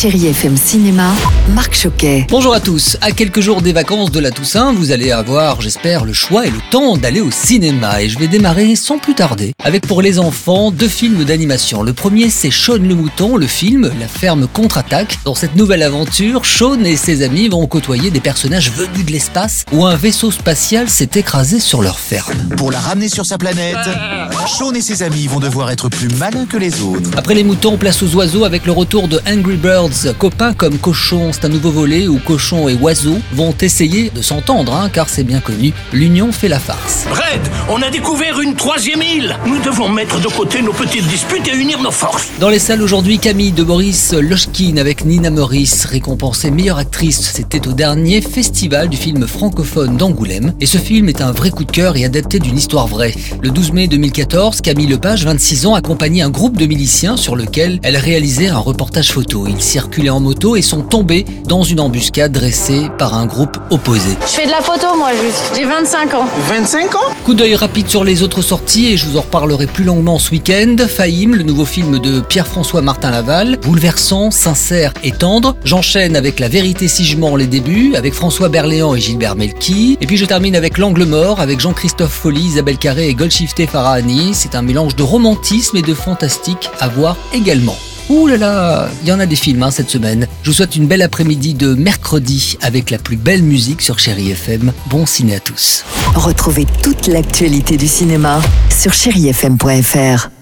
Chérie FM Cinéma, Marc Choquet. Bonjour à tous. À quelques jours des vacances de la Toussaint, vous allez avoir, j'espère, le choix et le temps d'aller au cinéma. Et je vais démarrer sans plus tarder avec pour les enfants deux films d'animation. Le premier, c'est Shaun le Mouton, le film La ferme contre-attaque. Dans cette nouvelle aventure, Shaun et ses amis vont côtoyer des personnages venus de l'espace où un vaisseau spatial s'est écrasé sur leur ferme. Pour la ramener sur sa planète, Shaun et ses amis vont devoir être plus malins que les autres. Après les moutons, place aux oiseaux avec le retour de Angry Birds. Copains comme Cochon, c'est un nouveau volet où Cochon et Oiseau vont essayer de s'entendre, hein, car c'est bien connu, l'union fait la farce. Red, on a découvert une troisième île. Nous devons mettre de côté nos petites disputes et unir nos forces. Dans les salles aujourd'hui, Camille de Boris Lochkin avec Nina Morris, récompensée meilleure actrice. C'était au dernier festival du film francophone d'Angoulême. Et ce film est un vrai coup de cœur et adapté d'une histoire vraie. Le 12 mai 2014, Camille Lepage, 26 ans, accompagnait un groupe de miliciens sur lequel elle réalisait un reportage photo. Circulaient en moto et sont tombés dans une embuscade dressée par un groupe opposé. Je fais de la photo, moi, juste. J'ai 25 ans. 25 ans? Coup d'œil rapide sur les autres sorties et je vous en reparlerai plus longuement ce week-end. Fahim, le nouveau film de Pierre-François Martin Laval, bouleversant, sincère et tendre. J'enchaîne avec La vérité si je mens les débuts, avec François Berléand et Gilbert Melki. Et puis je termine avec L'angle mort, avec Jean-Christophe Folly, Isabelle Carré et Golshifteh Farahani. C'est un mélange de romantisme et de fantastique à voir également. Ouh là là, il y en a des films hein, cette semaine. Je vous souhaite une belle après-midi de mercredi avec la plus belle musique sur Chéri FM. Bon ciné à tous. Retrouvez toute l'actualité du cinéma sur chérifm.fr.